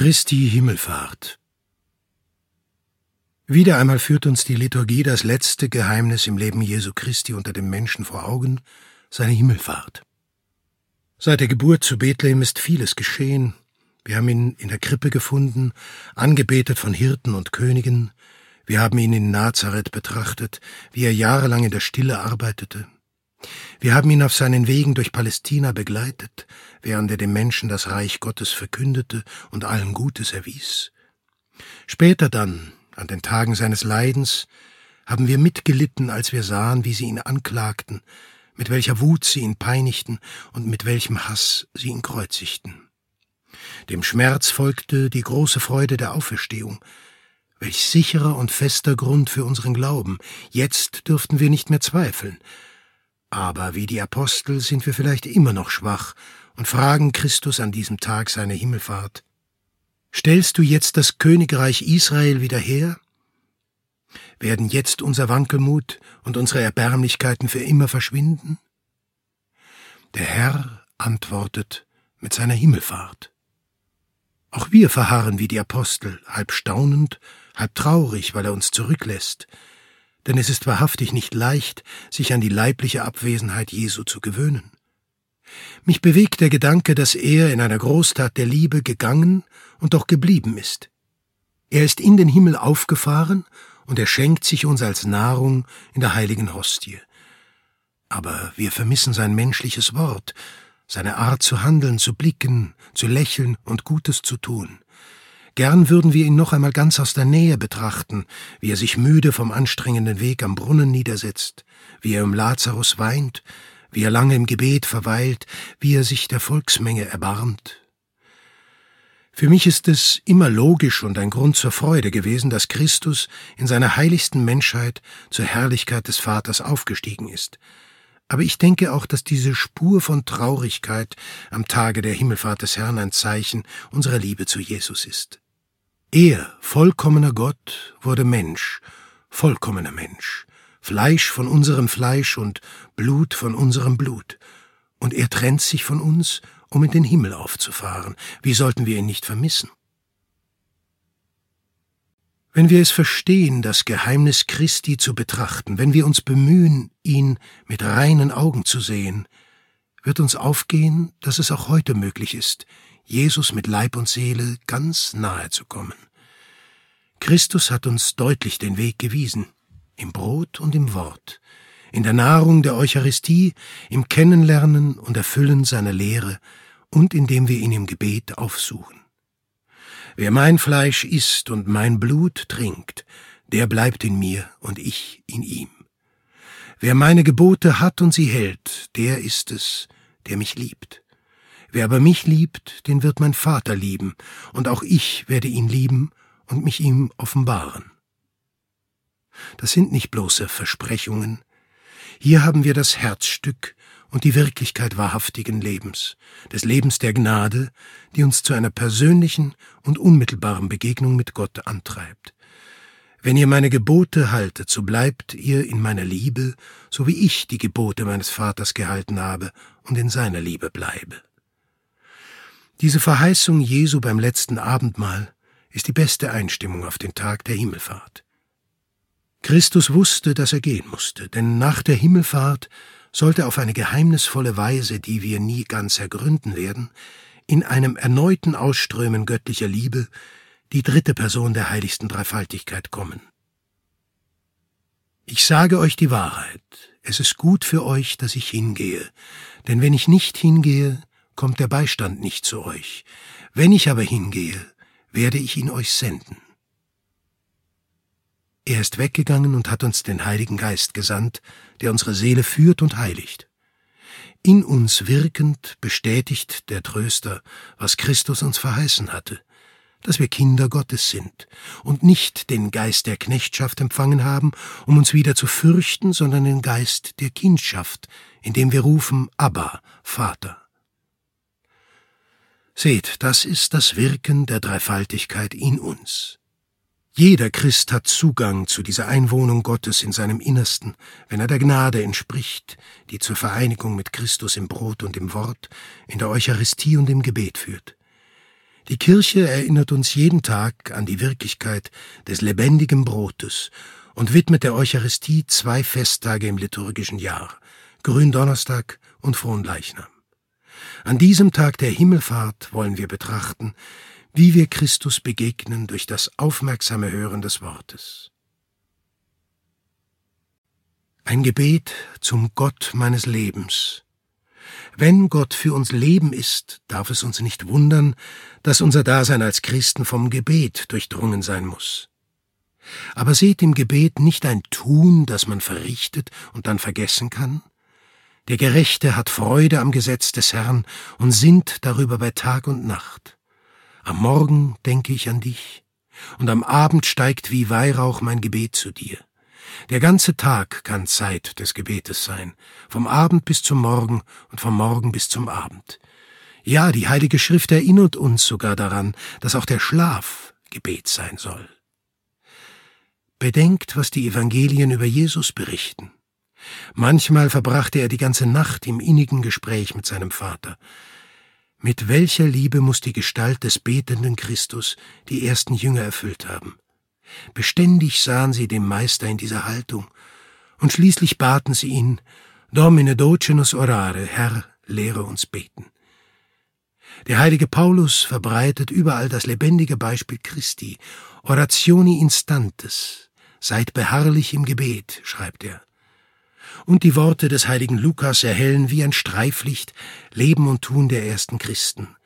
Christi Himmelfahrt. Wieder einmal führt uns die Liturgie das letzte Geheimnis im Leben Jesu Christi unter dem Menschen vor Augen, seine Himmelfahrt. Seit der Geburt zu Bethlehem ist vieles geschehen. Wir haben ihn in der Krippe gefunden, angebetet von Hirten und Königen. Wir haben ihn in Nazareth betrachtet, wie er jahrelang in der Stille arbeitete. Wir haben ihn auf seinen Wegen durch Palästina begleitet, während er dem Menschen das Reich Gottes verkündete und allen Gutes erwies. Später dann, an den Tagen seines Leidens, haben wir mitgelitten, als wir sahen, wie sie ihn anklagten, mit welcher Wut sie ihn peinigten und mit welchem Hass sie ihn kreuzigten. Dem Schmerz folgte die große Freude der Auferstehung, welch sicherer und fester Grund für unseren Glauben. Jetzt dürften wir nicht mehr zweifeln, aber wie die Apostel sind wir vielleicht immer noch schwach und fragen Christus an diesem Tag seine Himmelfahrt. Stellst du jetzt das Königreich Israel wieder her? Werden jetzt unser Wankelmut und unsere Erbärmlichkeiten für immer verschwinden? Der Herr antwortet mit seiner Himmelfahrt. Auch wir verharren wie die Apostel, halb staunend, halb traurig, weil er uns zurücklässt, denn es ist wahrhaftig nicht leicht, sich an die leibliche Abwesenheit Jesu zu gewöhnen. Mich bewegt der Gedanke, dass er in einer Großtat der Liebe gegangen und doch geblieben ist. Er ist in den Himmel aufgefahren und er schenkt sich uns als Nahrung in der heiligen Hostie. Aber wir vermissen sein menschliches Wort, seine Art zu handeln, zu blicken, zu lächeln und Gutes zu tun. Gern würden wir ihn noch einmal ganz aus der Nähe betrachten, wie er sich müde vom anstrengenden Weg am Brunnen niedersetzt, wie er um Lazarus weint, wie er lange im Gebet verweilt, wie er sich der Volksmenge erbarmt. Für mich ist es immer logisch und ein Grund zur Freude gewesen, dass Christus in seiner heiligsten Menschheit zur Herrlichkeit des Vaters aufgestiegen ist. Aber ich denke auch, dass diese Spur von Traurigkeit am Tage der Himmelfahrt des Herrn ein Zeichen unserer Liebe zu Jesus ist. Er, vollkommener Gott, wurde Mensch, vollkommener Mensch, Fleisch von unserem Fleisch und Blut von unserem Blut. Und er trennt sich von uns, um in den Himmel aufzufahren. Wie sollten wir ihn nicht vermissen? Wenn wir es verstehen, das Geheimnis Christi zu betrachten, wenn wir uns bemühen, ihn mit reinen Augen zu sehen, wird uns aufgehen, dass es auch heute möglich ist, Jesus mit Leib und Seele ganz nahe zu kommen. Christus hat uns deutlich den Weg gewiesen, im Brot und im Wort, in der Nahrung der Eucharistie, im Kennenlernen und Erfüllen seiner Lehre und indem wir ihn im Gebet aufsuchen. Wer mein Fleisch isst und mein Blut trinkt, der bleibt in mir und ich in ihm. Wer meine Gebote hat und sie hält, der ist es, der mich liebt. Wer aber mich liebt, den wird mein Vater lieben, und auch ich werde ihn lieben und mich ihm offenbaren. Das sind nicht bloße Versprechungen. Hier haben wir das Herzstück und die Wirklichkeit wahrhaftigen Lebens, des Lebens der Gnade, die uns zu einer persönlichen und unmittelbaren Begegnung mit Gott antreibt. Wenn ihr meine Gebote haltet, so bleibt ihr in meiner Liebe, so wie ich die Gebote meines Vaters gehalten habe und in seiner Liebe bleibe. Diese Verheißung Jesu beim letzten Abendmahl ist die beste Einstimmung auf den Tag der Himmelfahrt. Christus wusste, dass er gehen musste, denn nach der Himmelfahrt sollte auf eine geheimnisvolle Weise, die wir nie ganz ergründen werden, in einem erneuten Ausströmen göttlicher Liebe die dritte Person der heiligsten Dreifaltigkeit kommen. Ich sage euch die Wahrheit, es ist gut für euch, dass ich hingehe, denn wenn ich nicht hingehe, kommt der Beistand nicht zu euch. Wenn ich aber hingehe, werde ich ihn euch senden. Er ist weggegangen und hat uns den Heiligen Geist gesandt, der unsere Seele führt und heiligt. In uns wirkend bestätigt der Tröster, was Christus uns verheißen hatte, dass wir Kinder Gottes sind und nicht den Geist der Knechtschaft empfangen haben, um uns wieder zu fürchten, sondern den Geist der Kindschaft, indem wir rufen Abba, Vater. Seht, das ist das Wirken der Dreifaltigkeit in uns. Jeder Christ hat Zugang zu dieser Einwohnung Gottes in seinem Innersten, wenn er der Gnade entspricht, die zur Vereinigung mit Christus im Brot und im Wort, in der Eucharistie und im Gebet führt. Die Kirche erinnert uns jeden Tag an die Wirklichkeit des lebendigen Brotes und widmet der Eucharistie zwei Festtage im liturgischen Jahr, Gründonnerstag und Fronleichnam. An diesem Tag der Himmelfahrt wollen wir betrachten, wie wir Christus begegnen durch das aufmerksame Hören des Wortes. Ein Gebet zum Gott meines Lebens. Wenn Gott für uns Leben ist, darf es uns nicht wundern, dass unser Dasein als Christen vom Gebet durchdrungen sein muss. Aber seht im Gebet nicht ein Tun, das man verrichtet und dann vergessen kann? Der Gerechte hat Freude am Gesetz des Herrn und sinnt darüber bei Tag und Nacht. Am Morgen denke ich an dich, und am Abend steigt wie Weihrauch mein Gebet zu dir. Der ganze Tag kann Zeit des Gebetes sein, vom Abend bis zum Morgen und vom Morgen bis zum Abend. Ja, die Heilige Schrift erinnert uns sogar daran, dass auch der Schlaf Gebet sein soll. Bedenkt, was die Evangelien über Jesus berichten. Manchmal verbrachte er die ganze Nacht im innigen Gespräch mit seinem Vater. Mit welcher Liebe muss die Gestalt des betenden Christus die ersten Jünger erfüllt haben. Beständig sahen sie dem Meister in dieser Haltung, und schließlich baten sie ihn, Domine docenus orare, Herr, lehre uns beten. Der heilige Paulus verbreitet überall das lebendige Beispiel Christi, Orationi instantes, seid beharrlich im Gebet, schreibt er. Und die Worte des heiligen Lukas erhellen wie ein Streiflicht Leben und Tun der ersten Christen.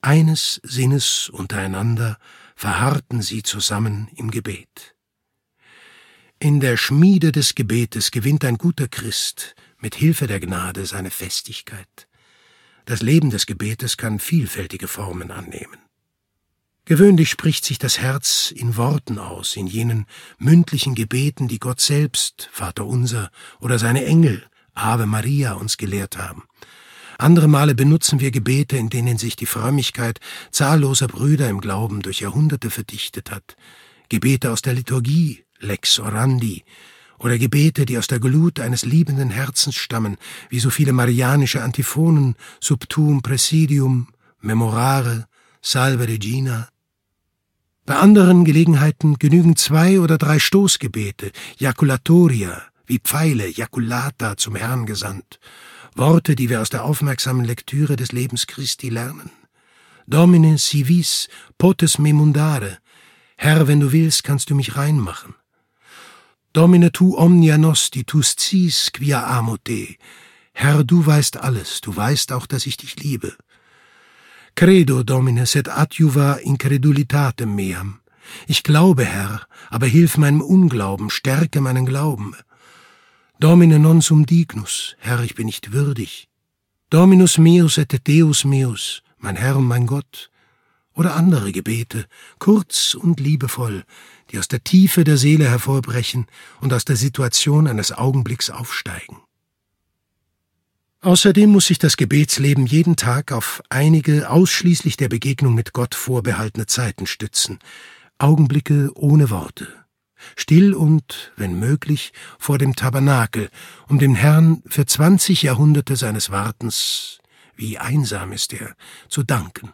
Eines Sinnes untereinander, verharrten sie zusammen im Gebet. In der Schmiede des Gebetes gewinnt ein guter Christ mit Hilfe der Gnade seine Festigkeit. Das Leben des Gebetes kann vielfältige Formen annehmen. Gewöhnlich spricht sich das Herz in Worten aus, in jenen mündlichen Gebeten, die Gott selbst, Vater unser oder seine Engel, Ave Maria, uns gelehrt haben. Andere Male benutzen wir Gebete, in denen sich die Frömmigkeit zahlloser Brüder im Glauben durch Jahrhunderte verdichtet hat. Gebete aus der Liturgie, Lex Orandi, oder Gebete, die aus der Glut eines liebenden Herzens stammen, wie so viele marianische Antiphonen, Subtum Presidium, Memorare, Salve Regina. Bei anderen Gelegenheiten genügen zwei oder drei Stoßgebete, Jaculatoria, wie Pfeile, Jaculata zum Herrn gesandt, Worte, die wir aus der aufmerksamen Lektüre des Lebens Christi lernen. Domine si vis, potes me mundare. Herr, wenn du willst, kannst du mich reinmachen. Domine tu omnia nosti, tu scis quia amo te. Herr, du weißt alles, du weißt auch, dass ich dich liebe. Credo, Domine, sed adjuva incredulitatem meam. Ich glaube, Herr, aber hilf meinem Unglauben, stärke meinen Glauben. Domine non sum dignus, Herr, ich bin nicht würdig. Dominus meus et Deus meus, mein Herr und mein Gott. Oder andere Gebete, kurz und liebevoll, die aus der Tiefe der Seele hervorbrechen und aus der Situation eines Augenblicks aufsteigen. Außerdem muss sich das Gebetsleben jeden Tag auf einige ausschließlich der Begegnung mit Gott vorbehaltene Zeiten stützen, Augenblicke ohne Worte. Still und, wenn möglich, vor dem Tabernakel, um dem Herrn für zwanzig Jahrhunderte seines Wartens, wie einsam ist er, zu danken.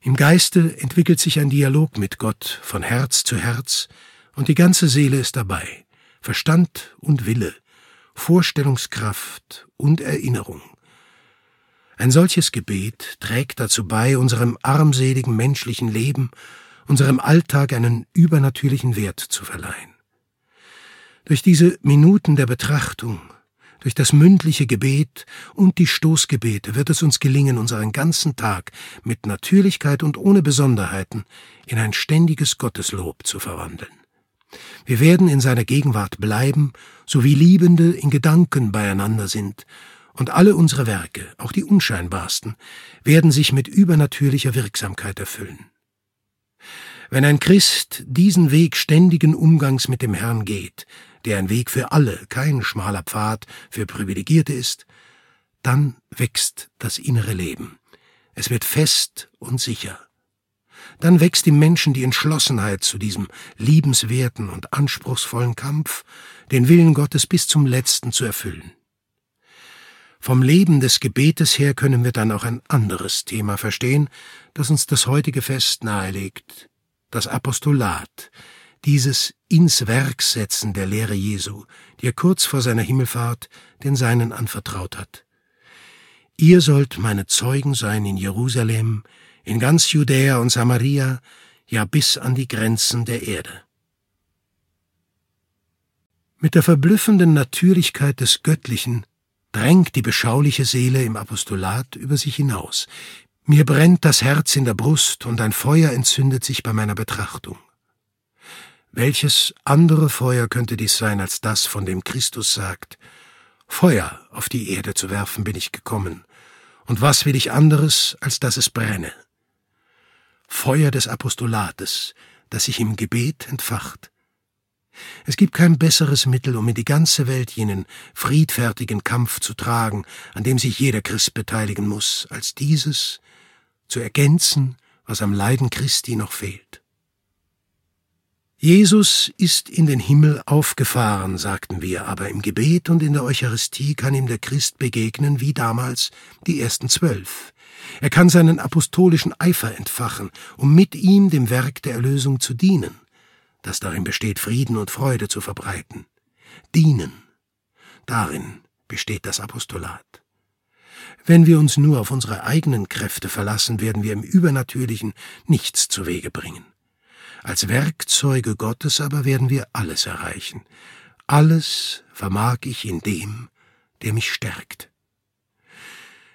Im Geiste entwickelt sich ein Dialog mit Gott von Herz zu Herz, und die ganze Seele ist dabei, Verstand und Wille, Vorstellungskraft und Erinnerung. Ein solches Gebet trägt dazu bei, unserem armseligen menschlichen Leben unserem Alltag einen übernatürlichen Wert zu verleihen. Durch diese Minuten der Betrachtung, durch das mündliche Gebet und die Stoßgebete wird es uns gelingen, unseren ganzen Tag mit Natürlichkeit und ohne Besonderheiten in ein ständiges Gotteslob zu verwandeln. Wir werden in seiner Gegenwart bleiben, so wie Liebende in Gedanken beieinander sind, und alle unsere Werke, auch die unscheinbarsten, werden sich mit übernatürlicher Wirksamkeit erfüllen. Wenn ein Christ diesen Weg ständigen Umgangs mit dem Herrn geht, der ein Weg für alle, kein schmaler Pfad für Privilegierte ist, dann wächst das innere Leben. Es wird fest und sicher. Dann wächst im Menschen die Entschlossenheit zu diesem liebenswerten und anspruchsvollen Kampf, den Willen Gottes bis zum letzten zu erfüllen. Vom Leben des Gebetes her können wir dann auch ein anderes Thema verstehen, das uns das heutige Fest nahelegt, das Apostolat, dieses ins Werk setzen der Lehre Jesu, die er kurz vor seiner Himmelfahrt den Seinen anvertraut hat. Ihr sollt meine Zeugen sein in Jerusalem, in ganz Judäa und Samaria, ja bis an die Grenzen der Erde. Mit der verblüffenden Natürlichkeit des Göttlichen drängt die beschauliche Seele im Apostolat über sich hinaus. Mir brennt das Herz in der Brust und ein Feuer entzündet sich bei meiner Betrachtung. Welches andere Feuer könnte dies sein als das, von dem Christus sagt, Feuer auf die Erde zu werfen bin ich gekommen, und was will ich anderes, als dass es brenne? Feuer des Apostolates, das sich im Gebet entfacht. Es gibt kein besseres Mittel, um in die ganze Welt jenen friedfertigen Kampf zu tragen, an dem sich jeder Christ beteiligen muss, als dieses zu ergänzen, was am Leiden Christi noch fehlt. Jesus ist in den Himmel aufgefahren, sagten wir, aber im Gebet und in der Eucharistie kann ihm der Christ begegnen wie damals die ersten zwölf. Er kann seinen apostolischen Eifer entfachen, um mit ihm dem Werk der Erlösung zu dienen, das darin besteht, Frieden und Freude zu verbreiten. Dienen. Darin besteht das Apostolat. Wenn wir uns nur auf unsere eigenen Kräfte verlassen, werden wir im Übernatürlichen nichts zu Wege bringen. Als Werkzeuge Gottes aber werden wir alles erreichen. Alles vermag ich in dem, der mich stärkt.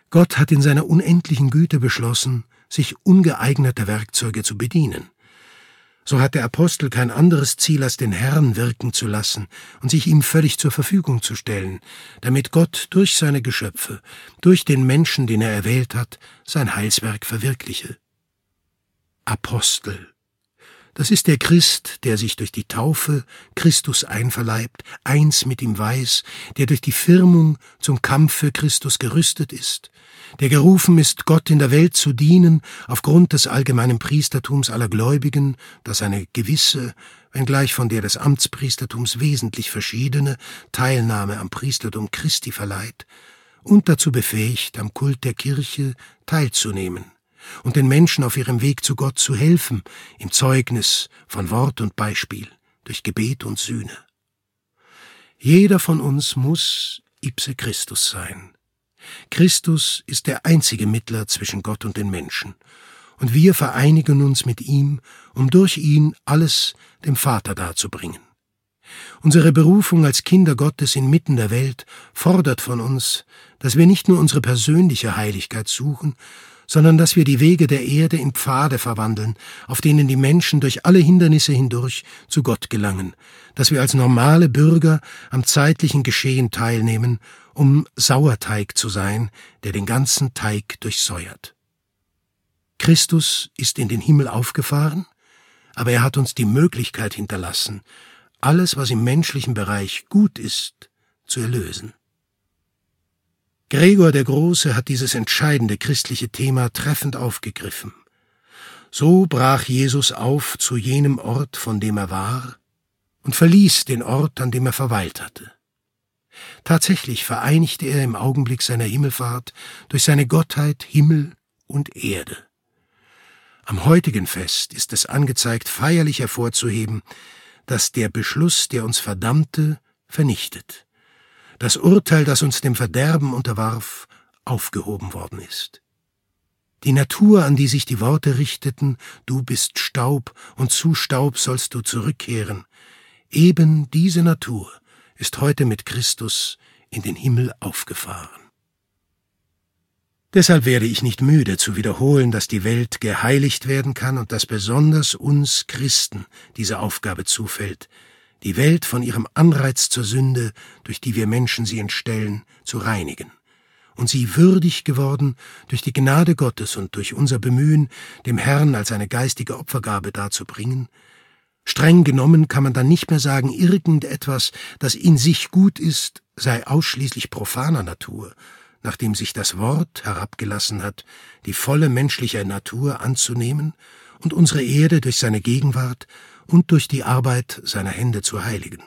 Gott hat in seiner unendlichen Güte beschlossen, sich ungeeigneter Werkzeuge zu bedienen. So hat der Apostel kein anderes Ziel, als den Herrn wirken zu lassen und sich ihm völlig zur Verfügung zu stellen, damit Gott durch seine Geschöpfe, durch den Menschen, den er erwählt hat, sein Heilswerk verwirkliche. Apostel das ist der Christ, der sich durch die Taufe Christus einverleibt, eins mit ihm weiß, der durch die Firmung zum Kampf für Christus gerüstet ist, der gerufen ist, Gott in der Welt zu dienen, aufgrund des allgemeinen Priestertums aller Gläubigen, das eine gewisse, wenngleich von der des Amtspriestertums wesentlich verschiedene Teilnahme am Priestertum Christi verleiht, und dazu befähigt, am Kult der Kirche teilzunehmen und den Menschen auf ihrem Weg zu Gott zu helfen, im Zeugnis von Wort und Beispiel, durch Gebet und Sühne. Jeder von uns muss ipse Christus sein. Christus ist der einzige Mittler zwischen Gott und den Menschen, und wir vereinigen uns mit ihm, um durch ihn alles dem Vater darzubringen. Unsere Berufung als Kinder Gottes inmitten der Welt fordert von uns, dass wir nicht nur unsere persönliche Heiligkeit suchen, sondern dass wir die Wege der Erde in Pfade verwandeln, auf denen die Menschen durch alle Hindernisse hindurch zu Gott gelangen, dass wir als normale Bürger am zeitlichen Geschehen teilnehmen, um Sauerteig zu sein, der den ganzen Teig durchsäuert. Christus ist in den Himmel aufgefahren, aber er hat uns die Möglichkeit hinterlassen, alles, was im menschlichen Bereich gut ist, zu erlösen. Gregor der Große hat dieses entscheidende christliche Thema treffend aufgegriffen. So brach Jesus auf zu jenem Ort, von dem er war, und verließ den Ort, an dem er verweilt hatte. Tatsächlich vereinigte er im Augenblick seiner Himmelfahrt durch seine Gottheit Himmel und Erde. Am heutigen Fest ist es angezeigt, feierlich hervorzuheben, dass der Beschluss, der uns verdammte, vernichtet das Urteil, das uns dem Verderben unterwarf, aufgehoben worden ist. Die Natur, an die sich die Worte richteten, du bist Staub und zu Staub sollst du zurückkehren, eben diese Natur ist heute mit Christus in den Himmel aufgefahren. Deshalb werde ich nicht müde zu wiederholen, dass die Welt geheiligt werden kann und dass besonders uns Christen diese Aufgabe zufällt, die Welt von ihrem Anreiz zur Sünde, durch die wir Menschen sie entstellen, zu reinigen, und sie würdig geworden durch die Gnade Gottes und durch unser Bemühen, dem Herrn als eine geistige Opfergabe darzubringen, streng genommen kann man dann nicht mehr sagen, irgendetwas, das in sich gut ist, sei ausschließlich profaner Natur, nachdem sich das Wort herabgelassen hat, die volle menschliche Natur anzunehmen und unsere Erde durch seine Gegenwart und durch die Arbeit seiner Hände zu heiligen.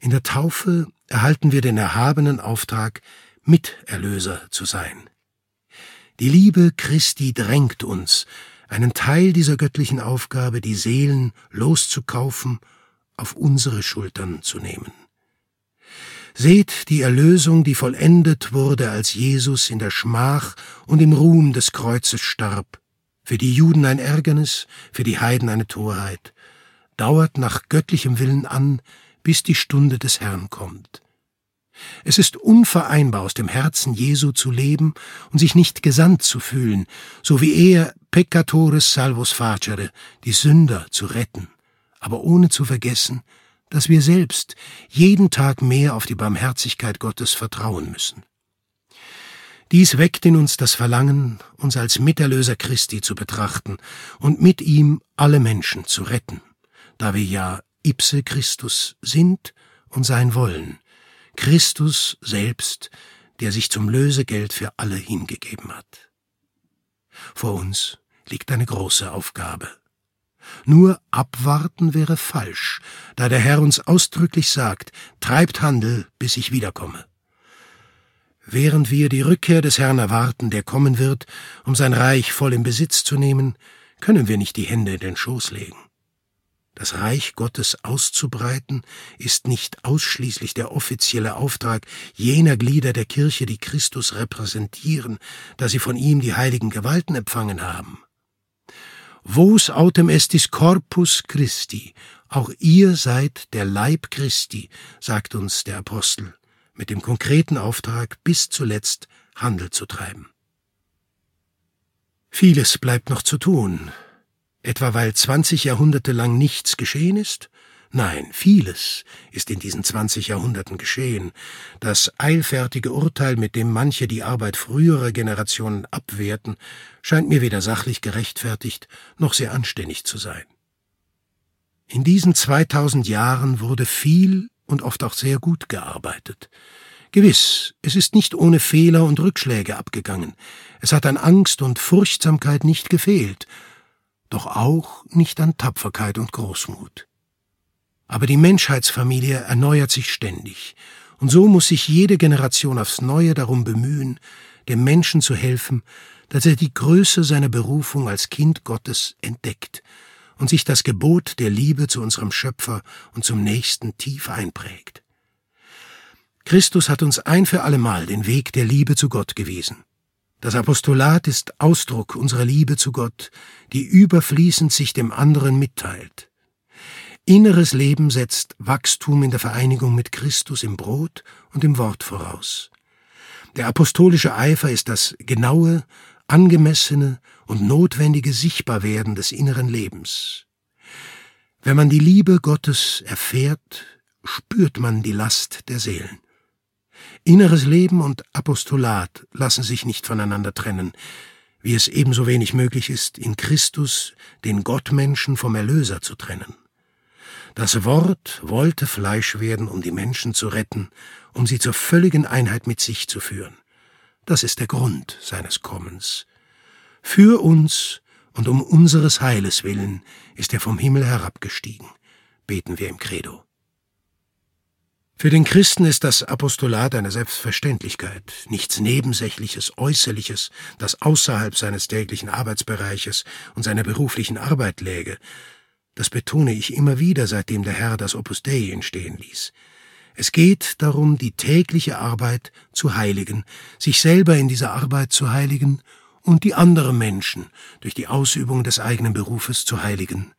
In der Taufe erhalten wir den erhabenen Auftrag, Miterlöser zu sein. Die Liebe Christi drängt uns, einen Teil dieser göttlichen Aufgabe, die Seelen loszukaufen, auf unsere Schultern zu nehmen. Seht die Erlösung, die vollendet wurde, als Jesus in der Schmach und im Ruhm des Kreuzes starb. Für die Juden ein Ärgernis, für die Heiden eine Torheit. Dauert nach göttlichem Willen an, bis die Stunde des Herrn kommt. Es ist unvereinbar, aus dem Herzen Jesu zu leben und sich nicht gesandt zu fühlen, so wie er peccatores salvos facere, die Sünder zu retten, aber ohne zu vergessen, dass wir selbst jeden Tag mehr auf die Barmherzigkeit Gottes vertrauen müssen. Dies weckt in uns das Verlangen, uns als Miterlöser Christi zu betrachten und mit ihm alle Menschen zu retten, da wir ja ipse Christus sind und sein wollen, Christus selbst, der sich zum Lösegeld für alle hingegeben hat. Vor uns liegt eine große Aufgabe. Nur abwarten wäre falsch, da der Herr uns ausdrücklich sagt, treibt Handel, bis ich wiederkomme. Während wir die Rückkehr des Herrn erwarten, der kommen wird, um sein Reich voll in Besitz zu nehmen, können wir nicht die Hände in den Schoß legen. Das Reich Gottes auszubreiten ist nicht ausschließlich der offizielle Auftrag jener Glieder der Kirche, die Christus repräsentieren, da sie von ihm die heiligen Gewalten empfangen haben. Vos autem estis corpus Christi, auch ihr seid der Leib Christi, sagt uns der Apostel, mit dem konkreten Auftrag, bis zuletzt Handel zu treiben. Vieles bleibt noch zu tun, etwa weil zwanzig Jahrhunderte lang nichts geschehen ist, Nein, vieles ist in diesen zwanzig Jahrhunderten geschehen. Das eilfertige Urteil, mit dem manche die Arbeit früherer Generationen abwerten, scheint mir weder sachlich gerechtfertigt noch sehr anständig zu sein. In diesen 2000 Jahren wurde viel und oft auch sehr gut gearbeitet. Gewiss, es ist nicht ohne Fehler und Rückschläge abgegangen. Es hat an Angst und Furchtsamkeit nicht gefehlt, doch auch nicht an Tapferkeit und Großmut. Aber die Menschheitsfamilie erneuert sich ständig, und so muss sich jede Generation aufs neue darum bemühen, dem Menschen zu helfen, dass er die Größe seiner Berufung als Kind Gottes entdeckt und sich das Gebot der Liebe zu unserem Schöpfer und zum Nächsten tief einprägt. Christus hat uns ein für allemal den Weg der Liebe zu Gott gewiesen. Das Apostolat ist Ausdruck unserer Liebe zu Gott, die überfließend sich dem anderen mitteilt. Inneres Leben setzt Wachstum in der Vereinigung mit Christus im Brot und im Wort voraus. Der apostolische Eifer ist das genaue, angemessene und notwendige Sichtbarwerden des inneren Lebens. Wenn man die Liebe Gottes erfährt, spürt man die Last der Seelen. Inneres Leben und Apostolat lassen sich nicht voneinander trennen, wie es ebenso wenig möglich ist, in Christus den Gottmenschen vom Erlöser zu trennen. Das Wort wollte Fleisch werden, um die Menschen zu retten, um sie zur völligen Einheit mit sich zu führen. Das ist der Grund seines Kommens. Für uns und um unseres Heiles willen ist er vom Himmel herabgestiegen, beten wir im Credo. Für den Christen ist das Apostolat eine Selbstverständlichkeit, nichts Nebensächliches, Äußerliches, das außerhalb seines täglichen Arbeitsbereiches und seiner beruflichen Arbeit läge, das betone ich immer wieder, seitdem der Herr das Opus Dei entstehen ließ. Es geht darum, die tägliche Arbeit zu heiligen, sich selber in dieser Arbeit zu heiligen und die anderen Menschen durch die Ausübung des eigenen Berufes zu heiligen,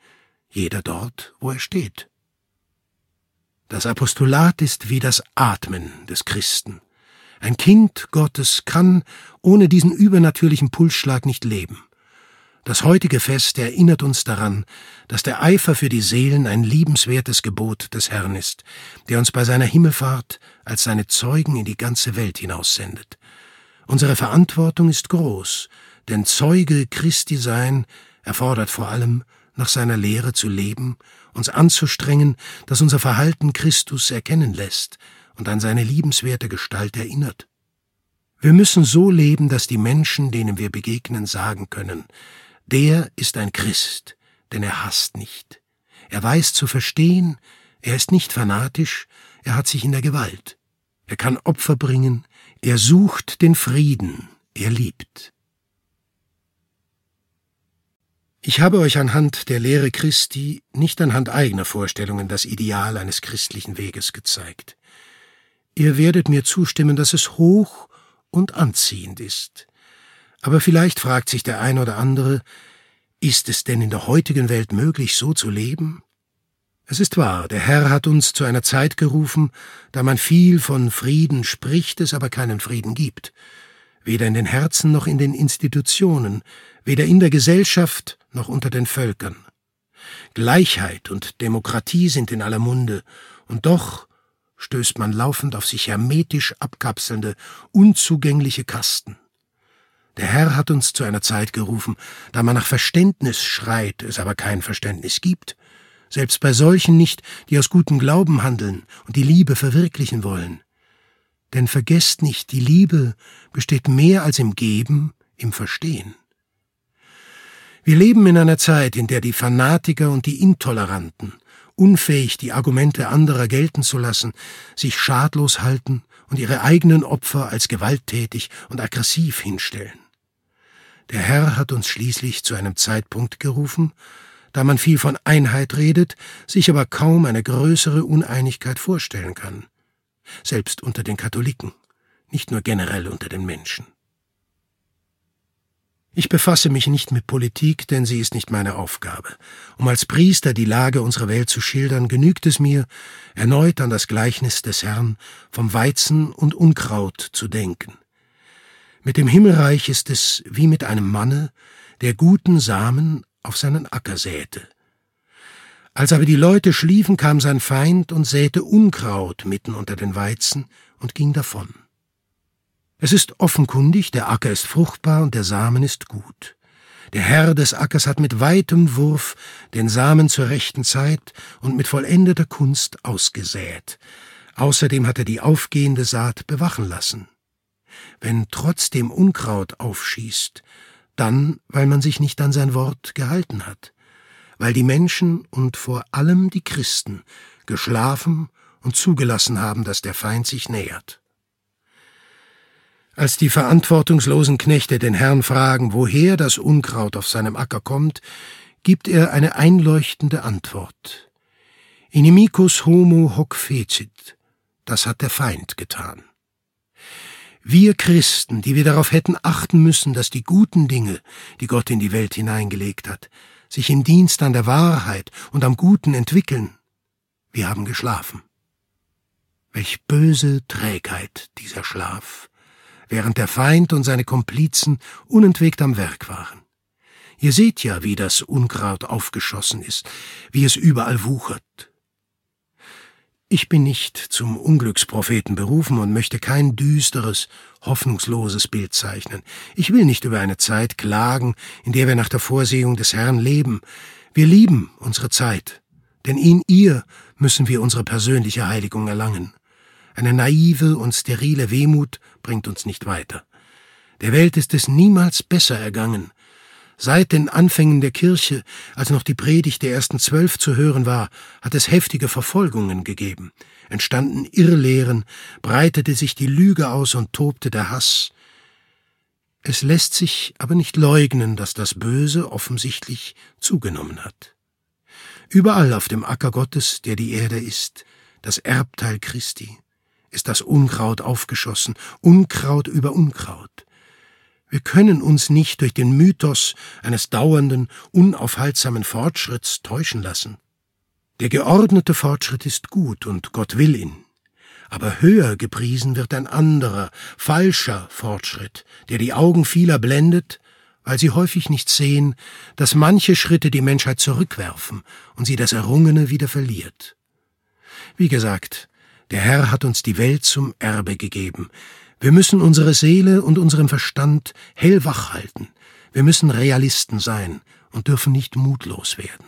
jeder dort, wo er steht. Das Apostolat ist wie das Atmen des Christen. Ein Kind Gottes kann ohne diesen übernatürlichen Pulsschlag nicht leben. Das heutige Fest erinnert uns daran, dass der Eifer für die Seelen ein liebenswertes Gebot des Herrn ist, der uns bei seiner Himmelfahrt als seine Zeugen in die ganze Welt hinaussendet. Unsere Verantwortung ist groß, denn Zeuge Christi sein erfordert vor allem, nach seiner Lehre zu leben, uns anzustrengen, dass unser Verhalten Christus erkennen lässt und an seine liebenswerte Gestalt erinnert. Wir müssen so leben, dass die Menschen, denen wir begegnen, sagen können, der ist ein Christ, denn er hasst nicht. Er weiß zu verstehen, er ist nicht fanatisch, er hat sich in der Gewalt. er kann Opfer bringen, er sucht den Frieden, er liebt. Ich habe euch anhand der Lehre Christi, nicht anhand eigener Vorstellungen, das Ideal eines christlichen Weges gezeigt. Ihr werdet mir zustimmen, dass es hoch und anziehend ist. Aber vielleicht fragt sich der ein oder andere, ist es denn in der heutigen Welt möglich, so zu leben? Es ist wahr, der Herr hat uns zu einer Zeit gerufen, da man viel von Frieden spricht, es aber keinen Frieden gibt, weder in den Herzen noch in den Institutionen, weder in der Gesellschaft noch unter den Völkern. Gleichheit und Demokratie sind in aller Munde, und doch stößt man laufend auf sich hermetisch abkapselnde, unzugängliche Kasten. Der Herr hat uns zu einer Zeit gerufen, da man nach Verständnis schreit, es aber kein Verständnis gibt, selbst bei solchen nicht, die aus gutem Glauben handeln und die Liebe verwirklichen wollen. Denn vergesst nicht, die Liebe besteht mehr als im Geben, im Verstehen. Wir leben in einer Zeit, in der die Fanatiker und die Intoleranten, unfähig die Argumente anderer gelten zu lassen, sich schadlos halten und ihre eigenen Opfer als gewalttätig und aggressiv hinstellen. Der Herr hat uns schließlich zu einem Zeitpunkt gerufen, da man viel von Einheit redet, sich aber kaum eine größere Uneinigkeit vorstellen kann, selbst unter den Katholiken, nicht nur generell unter den Menschen. Ich befasse mich nicht mit Politik, denn sie ist nicht meine Aufgabe. Um als Priester die Lage unserer Welt zu schildern, genügt es mir, erneut an das Gleichnis des Herrn vom Weizen und Unkraut zu denken. Mit dem Himmelreich ist es wie mit einem Manne, der guten Samen auf seinen Acker säte. Als aber die Leute schliefen, kam sein Feind und säte Unkraut mitten unter den Weizen und ging davon. Es ist offenkundig, der Acker ist fruchtbar und der Samen ist gut. Der Herr des Ackers hat mit weitem Wurf den Samen zur rechten Zeit und mit vollendeter Kunst ausgesät. Außerdem hat er die aufgehende Saat bewachen lassen. Wenn trotzdem Unkraut aufschießt, dann, weil man sich nicht an sein Wort gehalten hat, weil die Menschen und vor allem die Christen geschlafen und zugelassen haben, dass der Feind sich nähert. Als die verantwortungslosen Knechte den Herrn fragen, woher das Unkraut auf seinem Acker kommt, gibt er eine einleuchtende Antwort. Inimicus homo hoc fecit, das hat der Feind getan. Wir Christen, die wir darauf hätten achten müssen, dass die guten Dinge, die Gott in die Welt hineingelegt hat, sich im Dienst an der Wahrheit und am Guten entwickeln, wir haben geschlafen. Welch böse Trägheit dieser Schlaf, während der Feind und seine Komplizen unentwegt am Werk waren. Ihr seht ja, wie das Unkraut aufgeschossen ist, wie es überall wuchert. Ich bin nicht zum Unglückspropheten berufen und möchte kein düsteres, hoffnungsloses Bild zeichnen. Ich will nicht über eine Zeit klagen, in der wir nach der Vorsehung des Herrn leben. Wir lieben unsere Zeit, denn in ihr müssen wir unsere persönliche Heiligung erlangen. Eine naive und sterile Wehmut bringt uns nicht weiter. Der Welt ist es niemals besser ergangen, Seit den Anfängen der Kirche, als noch die Predigt der ersten zwölf zu hören war, hat es heftige Verfolgungen gegeben, entstanden Irrlehren, breitete sich die Lüge aus und tobte der Hass. Es lässt sich aber nicht leugnen, dass das Böse offensichtlich zugenommen hat. Überall auf dem Acker Gottes, der die Erde ist, das Erbteil Christi, ist das Unkraut aufgeschossen, Unkraut über Unkraut. Wir können uns nicht durch den Mythos eines dauernden, unaufhaltsamen Fortschritts täuschen lassen. Der geordnete Fortschritt ist gut und Gott will ihn. Aber höher gepriesen wird ein anderer, falscher Fortschritt, der die Augen vieler blendet, weil sie häufig nicht sehen, dass manche Schritte die Menschheit zurückwerfen und sie das Errungene wieder verliert. Wie gesagt, der Herr hat uns die Welt zum Erbe gegeben, wir müssen unsere Seele und unseren Verstand hellwach halten. Wir müssen Realisten sein und dürfen nicht mutlos werden.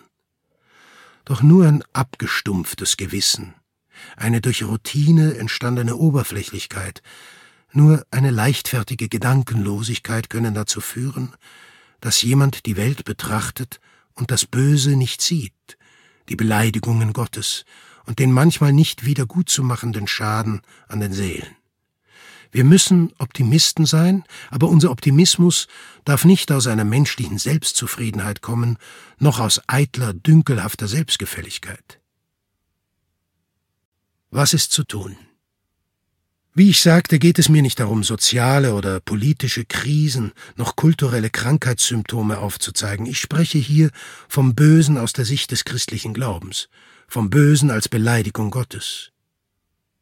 Doch nur ein abgestumpftes Gewissen, eine durch Routine entstandene Oberflächlichkeit, nur eine leichtfertige Gedankenlosigkeit können dazu führen, dass jemand die Welt betrachtet und das Böse nicht sieht, die Beleidigungen Gottes und den manchmal nicht wiedergutzumachenden Schaden an den Seelen. Wir müssen Optimisten sein, aber unser Optimismus darf nicht aus einer menschlichen Selbstzufriedenheit kommen, noch aus eitler, dünkelhafter Selbstgefälligkeit. Was ist zu tun? Wie ich sagte, geht es mir nicht darum, soziale oder politische Krisen noch kulturelle Krankheitssymptome aufzuzeigen. Ich spreche hier vom Bösen aus der Sicht des christlichen Glaubens, vom Bösen als Beleidigung Gottes.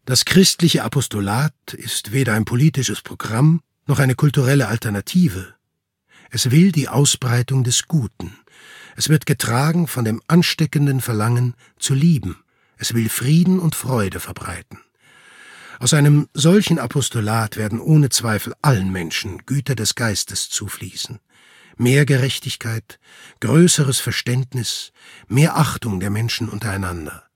Das christliche Apostolat ist weder ein politisches Programm noch eine kulturelle Alternative. Es will die Ausbreitung des Guten. Es wird getragen von dem ansteckenden Verlangen zu lieben. Es will Frieden und Freude verbreiten. Aus einem solchen Apostolat werden ohne Zweifel allen Menschen Güter des Geistes zufließen. Mehr Gerechtigkeit, größeres Verständnis, mehr Achtung der Menschen untereinander.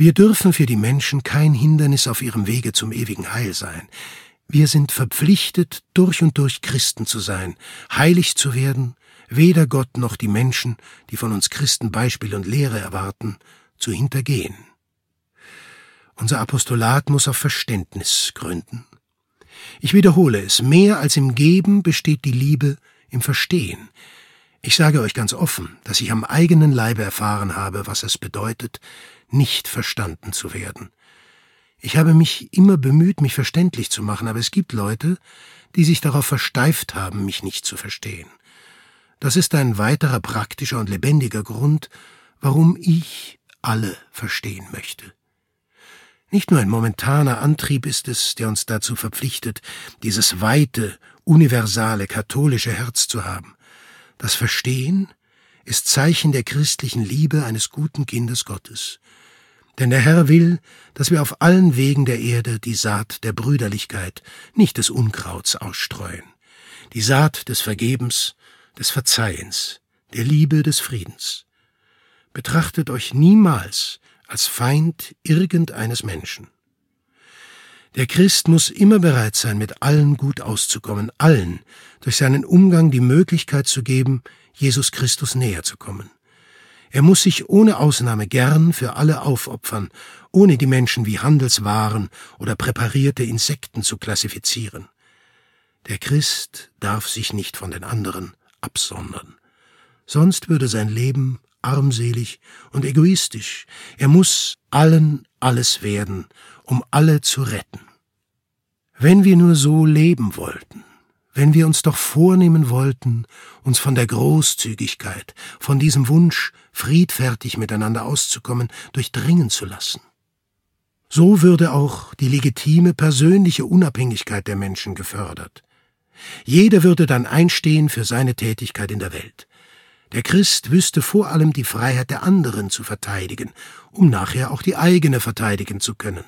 Wir dürfen für die Menschen kein Hindernis auf ihrem Wege zum ewigen Heil sein. Wir sind verpflichtet, durch und durch Christen zu sein, heilig zu werden, weder Gott noch die Menschen, die von uns Christen Beispiel und Lehre erwarten, zu hintergehen. Unser Apostolat muss auf Verständnis gründen. Ich wiederhole es, mehr als im Geben besteht die Liebe im Verstehen. Ich sage euch ganz offen, dass ich am eigenen Leibe erfahren habe, was es bedeutet, nicht verstanden zu werden. Ich habe mich immer bemüht, mich verständlich zu machen, aber es gibt Leute, die sich darauf versteift haben, mich nicht zu verstehen. Das ist ein weiterer praktischer und lebendiger Grund, warum ich alle verstehen möchte. Nicht nur ein momentaner Antrieb ist es, der uns dazu verpflichtet, dieses weite, universale, katholische Herz zu haben. Das Verstehen ist Zeichen der christlichen Liebe eines guten Kindes Gottes. Denn der Herr will, dass wir auf allen Wegen der Erde die Saat der Brüderlichkeit, nicht des Unkrauts ausstreuen, die Saat des Vergebens, des Verzeihens, der Liebe des Friedens. Betrachtet euch niemals als Feind irgendeines Menschen. Der Christ muss immer bereit sein, mit allen gut auszukommen, allen durch seinen Umgang die Möglichkeit zu geben, Jesus Christus näher zu kommen. Er muss sich ohne Ausnahme gern für alle aufopfern, ohne die Menschen wie Handelswaren oder präparierte Insekten zu klassifizieren. Der Christ darf sich nicht von den anderen absondern. Sonst würde sein Leben armselig und egoistisch. Er muss allen alles werden, um alle zu retten. Wenn wir nur so leben wollten, wenn wir uns doch vornehmen wollten, uns von der Großzügigkeit, von diesem Wunsch, friedfertig miteinander auszukommen, durchdringen zu lassen. So würde auch die legitime persönliche Unabhängigkeit der Menschen gefördert. Jeder würde dann einstehen für seine Tätigkeit in der Welt. Der Christ wüsste vor allem die Freiheit der anderen zu verteidigen, um nachher auch die eigene verteidigen zu können.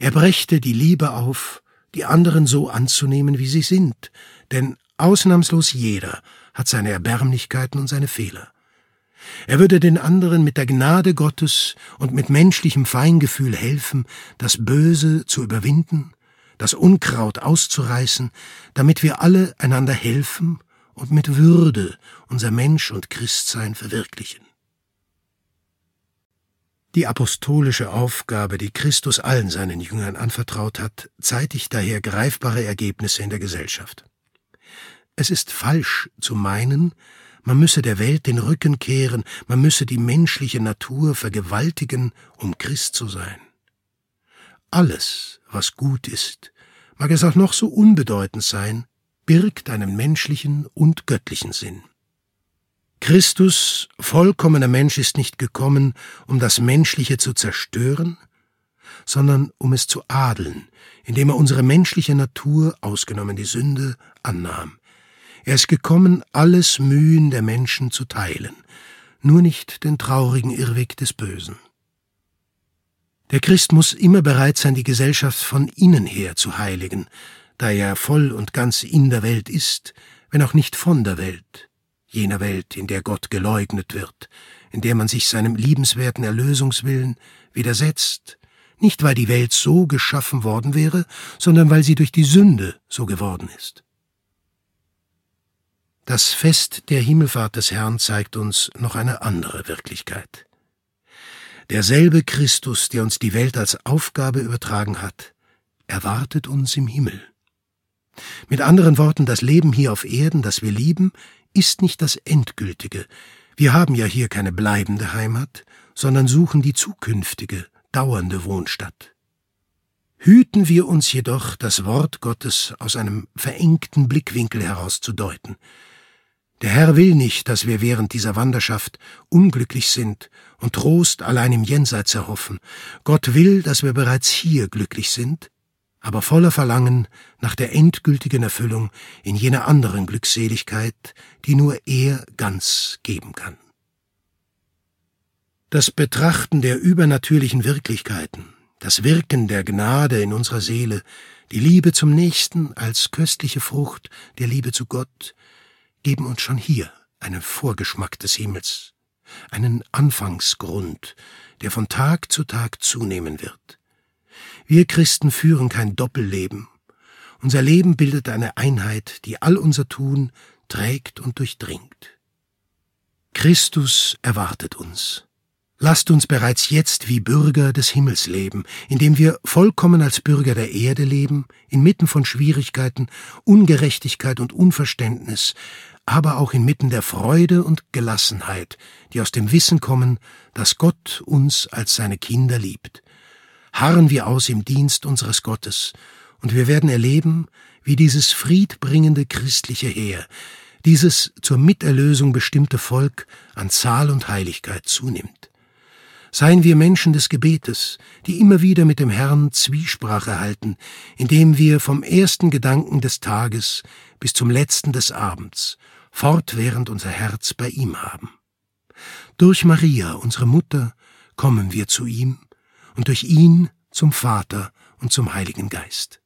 Er brächte die Liebe auf, die anderen so anzunehmen, wie sie sind, denn ausnahmslos jeder hat seine Erbärmlichkeiten und seine Fehler. Er würde den anderen mit der Gnade Gottes und mit menschlichem Feingefühl helfen, das Böse zu überwinden, das Unkraut auszureißen, damit wir alle einander helfen und mit Würde unser Mensch und Christsein verwirklichen. Die apostolische Aufgabe, die Christus allen seinen Jüngern anvertraut hat, zeitigt daher greifbare Ergebnisse in der Gesellschaft. Es ist falsch zu meinen, man müsse der Welt den Rücken kehren, man müsse die menschliche Natur vergewaltigen, um Christ zu sein. Alles, was gut ist, mag es auch noch so unbedeutend sein, birgt einen menschlichen und göttlichen Sinn. Christus, vollkommener Mensch, ist nicht gekommen, um das Menschliche zu zerstören, sondern um es zu adeln, indem er unsere menschliche Natur, ausgenommen die Sünde, annahm. Er ist gekommen, alles Mühen der Menschen zu teilen, nur nicht den traurigen Irrweg des Bösen. Der Christ muss immer bereit sein, die Gesellschaft von innen her zu heiligen, da er voll und ganz in der Welt ist, wenn auch nicht von der Welt jener Welt, in der Gott geleugnet wird, in der man sich seinem liebenswerten Erlösungswillen widersetzt, nicht weil die Welt so geschaffen worden wäre, sondern weil sie durch die Sünde so geworden ist. Das Fest der Himmelfahrt des Herrn zeigt uns noch eine andere Wirklichkeit. derselbe Christus, der uns die Welt als Aufgabe übertragen hat, erwartet uns im Himmel. Mit anderen Worten, das Leben hier auf Erden, das wir lieben, ist nicht das Endgültige. Wir haben ja hier keine bleibende Heimat, sondern suchen die zukünftige, dauernde Wohnstatt. Hüten wir uns jedoch, das Wort Gottes aus einem verengten Blickwinkel herauszudeuten. Der Herr will nicht, dass wir während dieser Wanderschaft unglücklich sind und Trost allein im Jenseits erhoffen. Gott will, dass wir bereits hier glücklich sind, aber voller Verlangen nach der endgültigen Erfüllung in jener anderen Glückseligkeit, die nur er ganz geben kann. Das Betrachten der übernatürlichen Wirklichkeiten, das Wirken der Gnade in unserer Seele, die Liebe zum Nächsten als köstliche Frucht der Liebe zu Gott, geben uns schon hier einen Vorgeschmack des Himmels, einen Anfangsgrund, der von Tag zu Tag zunehmen wird. Wir Christen führen kein Doppelleben. Unser Leben bildet eine Einheit, die all unser Tun trägt und durchdringt. Christus erwartet uns. Lasst uns bereits jetzt wie Bürger des Himmels leben, indem wir vollkommen als Bürger der Erde leben, inmitten von Schwierigkeiten, Ungerechtigkeit und Unverständnis, aber auch inmitten der Freude und Gelassenheit, die aus dem Wissen kommen, dass Gott uns als seine Kinder liebt. Harren wir aus im Dienst unseres Gottes, und wir werden erleben, wie dieses friedbringende christliche Heer, dieses zur Miterlösung bestimmte Volk an Zahl und Heiligkeit zunimmt. Seien wir Menschen des Gebetes, die immer wieder mit dem Herrn Zwiesprache halten, indem wir vom ersten Gedanken des Tages bis zum letzten des Abends fortwährend unser Herz bei ihm haben. Durch Maria, unsere Mutter, kommen wir zu ihm und durch ihn zum Vater und zum Heiligen Geist.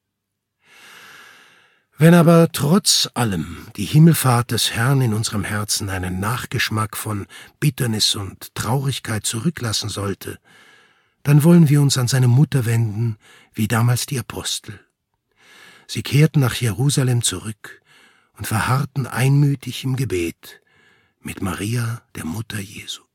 Wenn aber trotz allem die Himmelfahrt des Herrn in unserem Herzen einen Nachgeschmack von Bitternis und Traurigkeit zurücklassen sollte, dann wollen wir uns an seine Mutter wenden, wie damals die Apostel. Sie kehrten nach Jerusalem zurück und verharrten einmütig im Gebet mit Maria, der Mutter Jesu.